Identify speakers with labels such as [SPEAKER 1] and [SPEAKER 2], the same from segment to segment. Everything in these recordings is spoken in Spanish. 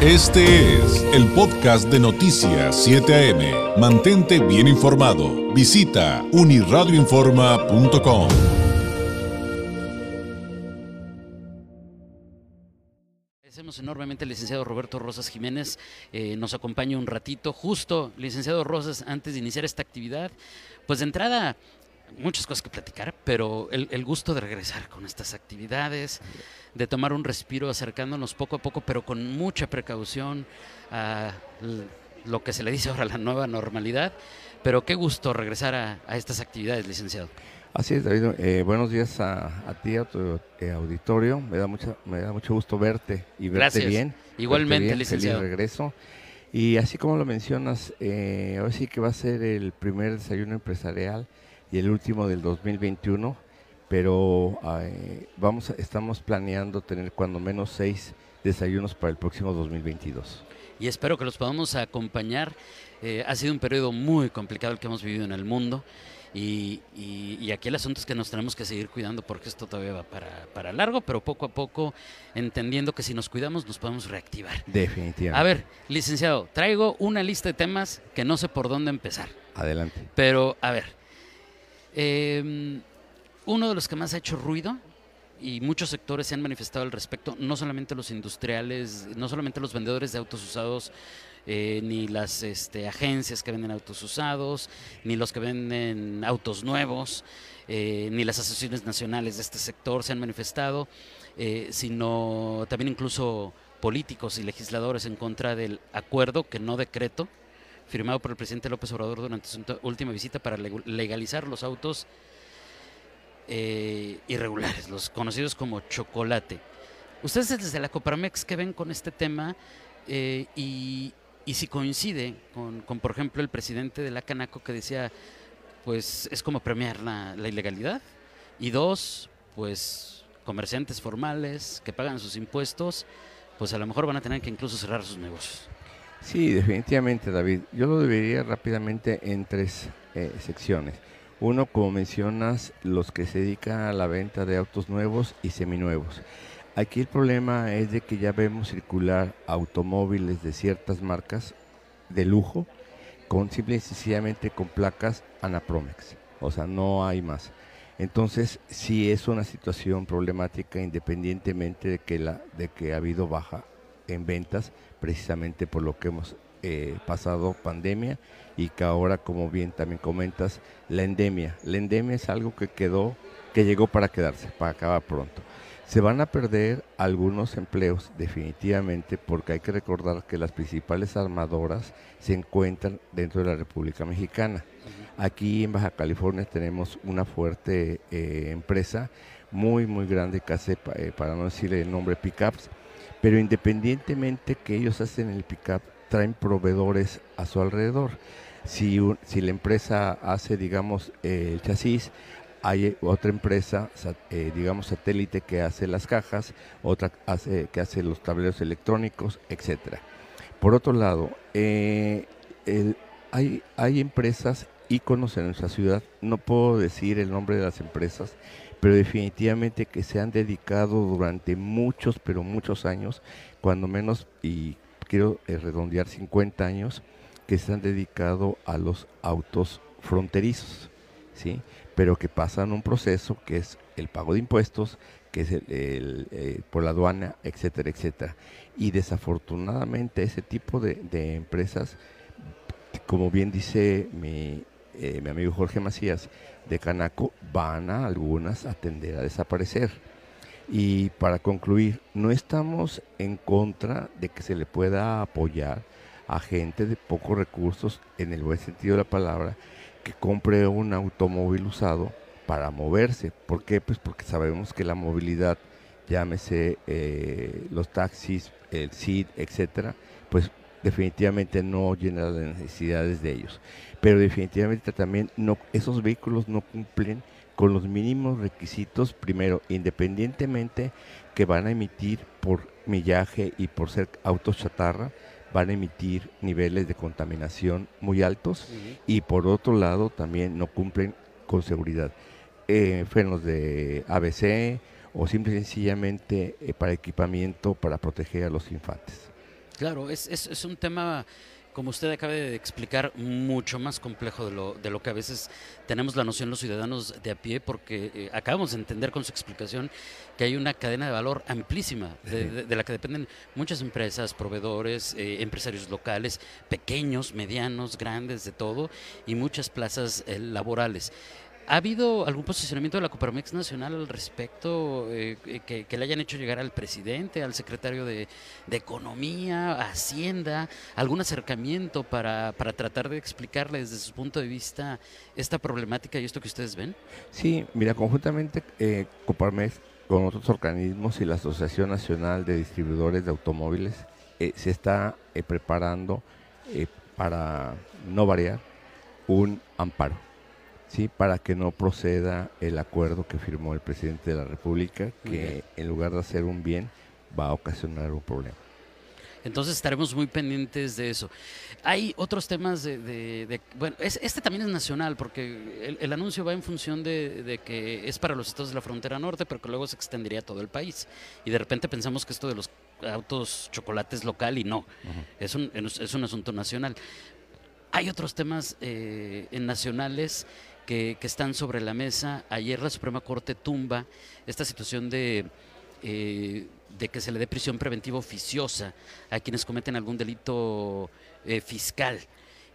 [SPEAKER 1] Este es el podcast de Noticias 7 AM. Mantente bien informado. Visita uniradioinforma.com.
[SPEAKER 2] Agradecemos enormemente al licenciado Roberto Rosas Jiménez. eh, nos acompaña un ratito. Justo, licenciado Rosas, antes de iniciar esta actividad, pues de entrada, muchas cosas que platicar, pero el, el gusto de regresar con estas actividades, de tomar un respiro acercándonos poco a poco, pero con mucha precaución a lo que se le dice ahora la nueva normalidad. Pero qué gusto regresar a, a estas actividades, licenciado.
[SPEAKER 3] Así es, David. Eh, buenos días a, a ti, a tu eh, auditorio. Me da, mucha, me da mucho gusto verte y verte
[SPEAKER 2] Gracias.
[SPEAKER 3] bien.
[SPEAKER 2] Igualmente,
[SPEAKER 3] verte bien.
[SPEAKER 2] licenciado.
[SPEAKER 3] Feliz regreso. Y así como lo mencionas, eh, ahora sí que va a ser el primer desayuno empresarial y el último del 2021, pero eh, vamos, estamos planeando tener cuando menos seis desayunos para el próximo 2022.
[SPEAKER 2] y espero que los podamos acompañar. Eh, ha sido un periodo muy complicado el que hemos vivido en el mundo y, y- y aquí el asunto es que nos tenemos que seguir cuidando porque esto todavía va para, para largo, pero poco a poco entendiendo que si nos cuidamos nos podemos reactivar.
[SPEAKER 3] Definitivamente.
[SPEAKER 2] A ver, licenciado, traigo una lista de temas que no sé por dónde empezar,
[SPEAKER 3] Adelante.
[SPEAKER 2] pero a ver, eh, uno de los que más ha hecho ruido y muchos sectores se han manifestado al respecto, no solamente los industriales, no solamente los vendedores de autos usados, eh, ni las este, agencias que venden autos usados, ni los que venden autos nuevos, eh, ni las asociaciones nacionales de este sector se han manifestado, eh, sino también incluso políticos y legisladores en contra del acuerdo, que no decreto, firmado por el presidente López Obrador durante su última visita para leg- legalizar los autos eh, irregulares, los conocidos como chocolate. Ustedes desde la Coparmex, ¿qué ven con este tema? Eh, y, y si coincide con, con, por ejemplo, el presidente de la Canaco que decía, pues es como premiar la ilegalidad. Y dos, pues comerciantes formales que pagan sus impuestos, pues a lo mejor van a tener que incluso cerrar sus negocios.
[SPEAKER 3] Sí, definitivamente, David. Yo lo dividiría rápidamente en tres eh, secciones. Uno, como mencionas, los que se dedican a la venta de autos nuevos y seminuevos. Aquí el problema es de que ya vemos circular automóviles de ciertas marcas de lujo con simple y sencillamente con placas Anapromex. O sea, no hay más. Entonces, sí es una situación problemática independientemente de que, la, de que ha habido baja en ventas, precisamente por lo que hemos eh, pasado pandemia y que ahora, como bien también comentas, la endemia. La endemia es algo que quedó, que llegó para quedarse, para acabar pronto. Se van a perder algunos empleos definitivamente porque hay que recordar que las principales armadoras se encuentran dentro de la República Mexicana. Aquí en Baja California tenemos una fuerte eh, empresa muy, muy grande que hace, eh, para no decirle el nombre, pickups, pero independientemente que ellos hacen el pickup, traen proveedores a su alrededor. Si, si la empresa hace, digamos, eh, el chasis, hay otra empresa, sa- eh, digamos, satélite que hace las cajas, otra hace, que hace los tableros electrónicos, etcétera. Por otro lado, eh, hay, hay empresas íconos en nuestra ciudad, no puedo decir el nombre de las empresas, pero definitivamente que se han dedicado durante muchos, pero muchos años, cuando menos, y quiero eh, redondear 50 años, que se han dedicado a los autos fronterizos, ¿sí? Pero que pasan un proceso que es el pago de impuestos, que es el, eh, por la aduana, etcétera, etcétera. Y desafortunadamente ese tipo de, de empresas, como bien dice mi, eh, mi amigo Jorge Macías de Canaco, van a algunas a tender a desaparecer. Y para concluir, no estamos en contra de que se le pueda apoyar a gente de pocos recursos, en el buen sentido de la palabra, que compre un automóvil usado para moverse. ¿Por qué? Pues porque sabemos que la movilidad, llámese eh, los taxis, el CID, etcétera, pues definitivamente no llena las necesidades de ellos. Pero definitivamente también no, esos vehículos no cumplen con los mínimos requisitos, primero, independientemente que van a emitir por millaje y por ser autos chatarra, van a emitir niveles de contaminación muy altos y por otro lado también no cumplen con seguridad. Eh, frenos de ABC o simple y sencillamente eh, para equipamiento para proteger a los infantes.
[SPEAKER 2] Claro, es, es, es un tema como usted acaba de explicar, mucho más complejo de lo, de lo que a veces tenemos la noción los ciudadanos de a pie, porque eh, acabamos de entender con su explicación que hay una cadena de valor amplísima, de, la que dependen muchas empresas, proveedores, eh, empresarios locales, pequeños, medianos, grandes, de todo, y muchas plazas eh, laborales. ¿Ha habido algún posicionamiento de la Coparmex Nacional al respecto eh, que, le hayan hecho llegar al presidente, al secretario de, Economía, Hacienda, algún acercamiento para, tratar de explicarle desde su punto de vista esta problemática y esto que ustedes ven?
[SPEAKER 3] Sí, mira, conjuntamente eh, Coparmex con otros organismos y la Asociación Nacional de Distribuidores de Automóviles eh, se está eh, preparando para no variar un amparo sí, para que no proceda el acuerdo que firmó el presidente de la República, que en lugar de hacer un bien, va a ocasionar un problema.
[SPEAKER 2] Entonces estaremos muy pendientes de eso. Hay otros temas de, bueno, este también es nacional porque el, anuncio va en función de, que es para los estados de la frontera norte, pero que luego se extendería a todo el país. Y de repente pensamos que esto de los autos chocolates local y no, es, un, es un asunto nacional. Hay otros temas eh, nacionales que, están sobre la mesa. Ayer la Suprema Corte tumba esta situación de, eh, de que se le dé prisión preventiva oficiosa a quienes cometen algún delito eh, fiscal.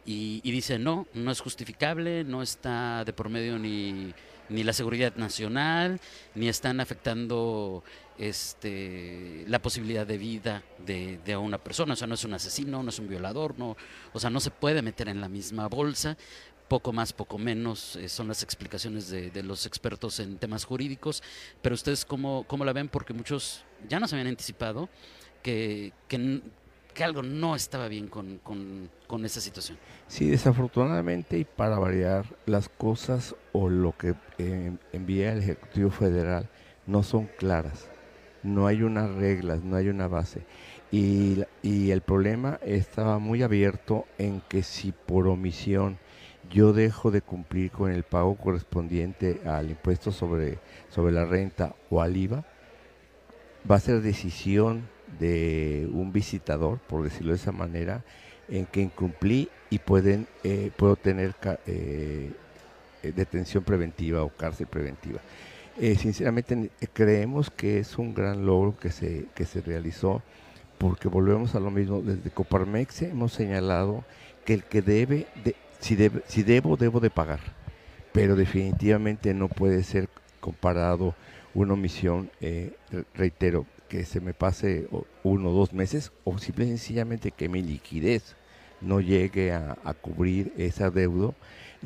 [SPEAKER 2] Y, dice, no, no es justificable, no está de por medio ni, ni la seguridad nacional, ni están afectando este, la posibilidad de vida de, de, una persona. O sea, no es un asesino, no es un violador, no, o sea, no se puede meter en la misma bolsa poco más, poco menos, eh, son las explicaciones de, los expertos en temas jurídicos, pero ustedes cómo, cómo la ven, porque muchos ya nos habían anticipado que, que, algo no estaba bien con, con, esa situación.
[SPEAKER 3] Sí, desafortunadamente y para variar las cosas o lo que eh, envía el Ejecutivo Federal no son claras, no hay unas reglas, no hay una base. Y, y el problema estaba muy abierto en que si por omisión yo dejo de cumplir con el pago correspondiente al impuesto sobre, sobre la renta o al IVA, va a ser decisión de un visitador, por decirlo de esa manera, en que incumplí y pueden, eh, puedo tener eh, detención preventiva o cárcel preventiva. Eh, sinceramente creemos que es un gran logro que se, que se realizó porque volvemos a lo mismo, desde Coparmex hemos señalado que el que debe de, si, si debo, debo de pagar, pero definitivamente no puede ser comparado una omisión, eh, reitero, que se me pase uno o dos meses o simple y sencillamente que mi liquidez no llegue a, cubrir esa deuda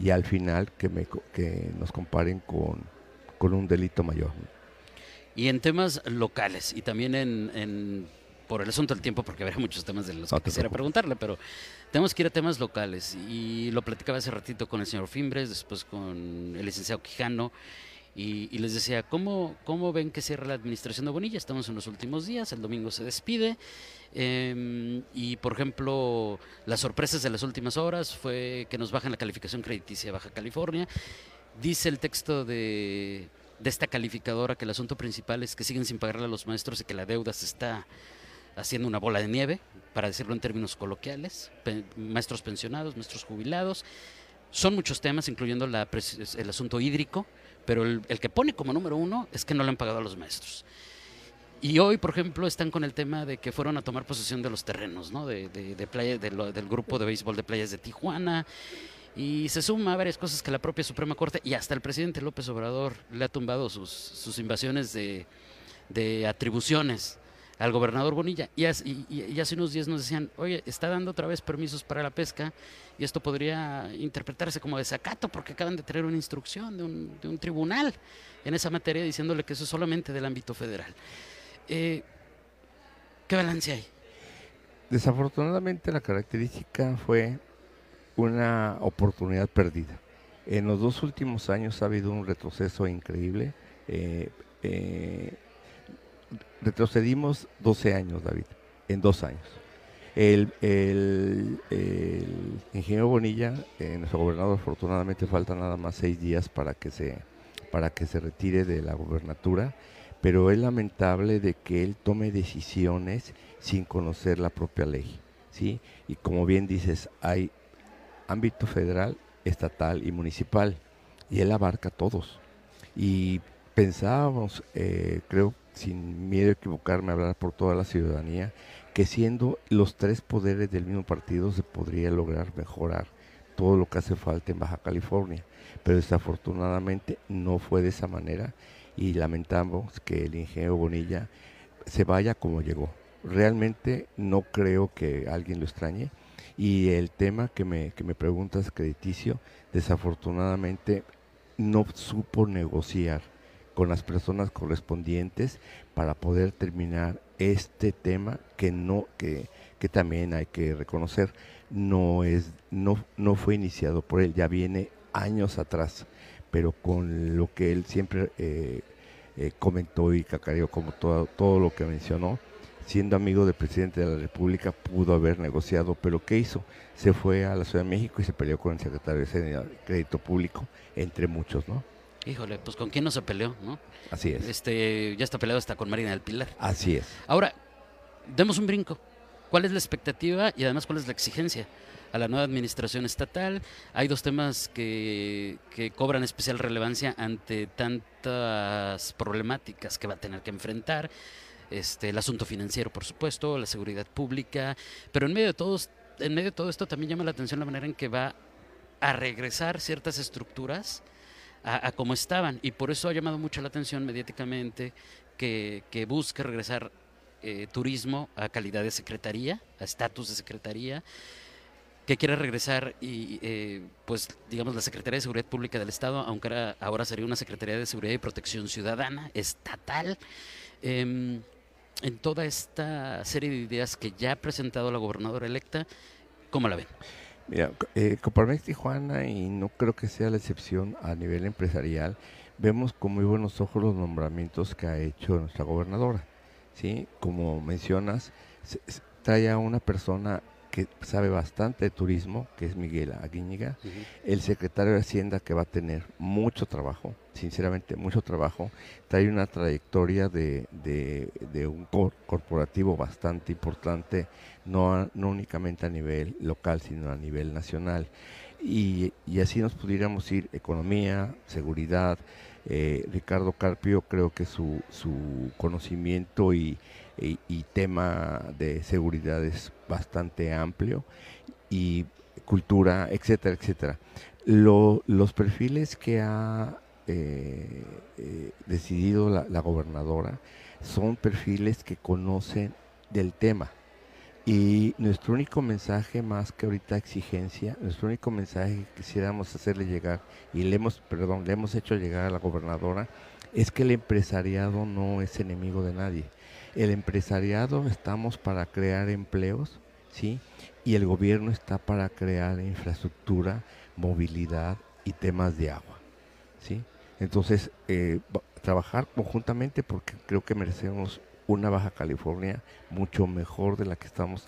[SPEAKER 3] y al final que, me, que nos comparen con, con un delito mayor.
[SPEAKER 2] Y en temas locales y también en por el asunto del tiempo, porque habrá muchos temas de los que quisiera preguntarle, pero tenemos que ir a temas locales. Y lo platicaba hace ratito con el señor Fimbres, después con el licenciado Quijano, y, les decía, ¿cómo, ¿cómo ven que cierra la administración de Bonilla? Estamos en los últimos días, el domingo se despide. Em, y por ejemplo, las sorpresas de las últimas horas fue que nos bajan la calificación crediticia Baja California. Dice el texto de, de esta calificadora que el asunto principal es que siguen sin pagarle a los maestros y que la deuda se está haciendo una bola de nieve, para decirlo en términos coloquiales, maestros pensionados, maestros jubilados. Son muchos temas, incluyendo el asunto hídrico, pero el, que pone como número uno es que no le han pagado a los maestros. Y hoy, por ejemplo, están con el tema de que fueron a tomar posesión de los terrenos, ¿no? De, de, playa, del grupo de béisbol de playas de Tijuana. Y se suma a varias cosas que la propia Suprema Corte y hasta el presidente López Obrador le ha tumbado sus, invasiones de, de atribuciones al gobernador Bonilla. Y, hace unos días nos decían, oye, está dando otra vez permisos para la pesca y esto podría interpretarse como desacato porque acaban de tener una instrucción de un, de un tribunal en esa materia diciéndole que eso es solamente del ámbito federal. Eh, ¿Qué balance hay?
[SPEAKER 3] Desafortunadamente la característica fue una oportunidad perdida. En los dos últimos años ha habido un retroceso increíble. Eh, eh, retrocedimos 12 años, David, en dos años. El, ingeniero Bonilla, eh, nuestro gobernador, afortunadamente falta nada más seis días para que se para que se retire de la gobernatura, pero es lamentable de que él tome decisiones sin conocer la propia ley. ¿sí? Y como bien dices, hay ámbito federal, estatal y municipal, y él abarca todos. Y pensábamos, eh, creo, sin miedo a equivocarme, hablar por toda la ciudadanía, que siendo los tres poderes del mismo partido se podría lograr mejorar todo lo que hace falta en Baja California. Pero desafortunadamente no fue de esa manera y lamentamos que el ingeniero Bonilla se vaya como llegó. Realmente no creo que alguien lo extrañe. Y el tema que me, que me preguntas, crediticio, desafortunadamente no supo negociar con las personas correspondientes para poder terminar este tema que no que, que también hay que reconocer. No es no no fue iniciado por él ya viene años atrás pero con lo que él siempre eh, eh, comentó y cacareó como todo, todo lo que mencionó siendo amigo del presidente de la República pudo haber negociado pero qué hizo se fue a la Ciudad de México y se peleó con el secretario de Crédito Público entre muchos no
[SPEAKER 2] Híjole, pues con quién no se peleó, ¿no?
[SPEAKER 3] Así es.
[SPEAKER 2] Este, ya está peleado hasta con Marina del Pilar.
[SPEAKER 3] Así es.
[SPEAKER 2] Ahora, demos un brinco. ¿Cuál es la expectativa y además cuál es la exigencia a la nueva administración estatal? Hay dos temas que, que cobran especial relevancia ante tantas problemáticas que va a tener que enfrentar. Este, el asunto financiero, por supuesto, la seguridad pública, pero en medio de todos, en medio de todo esto también llama la atención la manera en que va a regresar ciertas estructuras a, como estaban. Y por eso ha llamado mucho la atención mediáticamente que, que busque regresar eh, turismo a calidad de secretaría, a estatus de secretaría, que quiere regresar y, eh, pues, digamos, la Secretaría de Seguridad Pública del Estado, aunque ahora, sería una Secretaría de Seguridad y Protección Ciudadana estatal. Em, en toda esta serie de ideas que ya ha presentado la gobernadora electa, ¿cómo la ven?
[SPEAKER 3] Mira, eh, Coparmex Tijuana, y no creo que sea la excepción a nivel empresarial, vemos con muy buenos ojos los nombramientos que ha hecho nuestra gobernadora. ¿sí? Como mencionas, trae a una persona que sabe bastante de turismo, que es Miguel Aguíñiga, el secretario de Hacienda que va a tener mucho trabajo, sinceramente mucho trabajo, trae una trayectoria de, un corporativo bastante importante, no, no únicamente a nivel local, sino a nivel nacional. Y, así nos pudiéramos ir economía, seguridad. Eh, Ricardo Carpio creo que su, su conocimiento y, y, tema de seguridad es bastante amplio y cultura, etcétera, etcétera. los perfiles que ha eh, eh, decidido la, la, gobernadora son perfiles que conocen del tema. Y nuestro único mensaje, más que ahorita exigencia, nuestro único mensaje que quisiéramos hacerle llegar, y le hemos, perdón, le hemos hecho llegar a la gobernadora, es que el empresariado no es enemigo de nadie el empresariado estamos para crear empleos, ¿sí? Y el gobierno está para crear infraestructura, movilidad y temas de agua, ¿sí? Entonces, eh, trabajar conjuntamente porque creo que merecemos una Baja California mucho mejor de la que estamos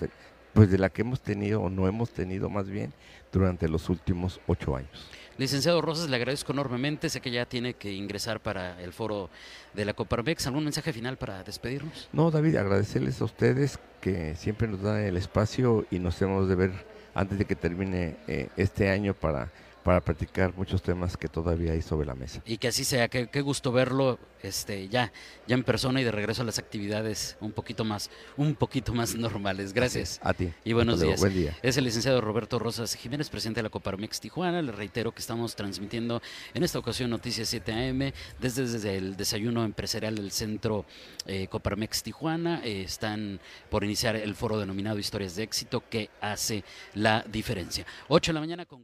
[SPEAKER 3] pues de la que hemos tenido o no hemos tenido más bien durante los últimos ocho años.
[SPEAKER 2] Licenciado Rosas, le agradezco enormemente. Sé que ya tiene que ingresar para el foro de la Coparmex. ¿Algún mensaje final para despedirnos?
[SPEAKER 3] No, David, agradecerles a ustedes que siempre nos dan el espacio y nos hemos de ver antes de que termine eh, este año para para practicar muchos temas que todavía hay sobre la mesa.
[SPEAKER 2] Y que así sea, qué, gusto verlo este, ya, ya en persona y de regreso a las actividades un poquito más, un poquito más normales. Gracias.
[SPEAKER 3] A ti.
[SPEAKER 2] Y buenos días.
[SPEAKER 3] Buen día.
[SPEAKER 2] Es el licenciado Roberto Rosas Jiménez, presidente de la Coparmex Tijuana. Le reitero que estamos transmitiendo en esta ocasión Noticias 7 AM desde, desde el desayuno empresarial del centro eh, Coparmex Tijuana. Eh, están por iniciar el foro denominado Historias de Éxito que hace la diferencia. 8 de la mañana con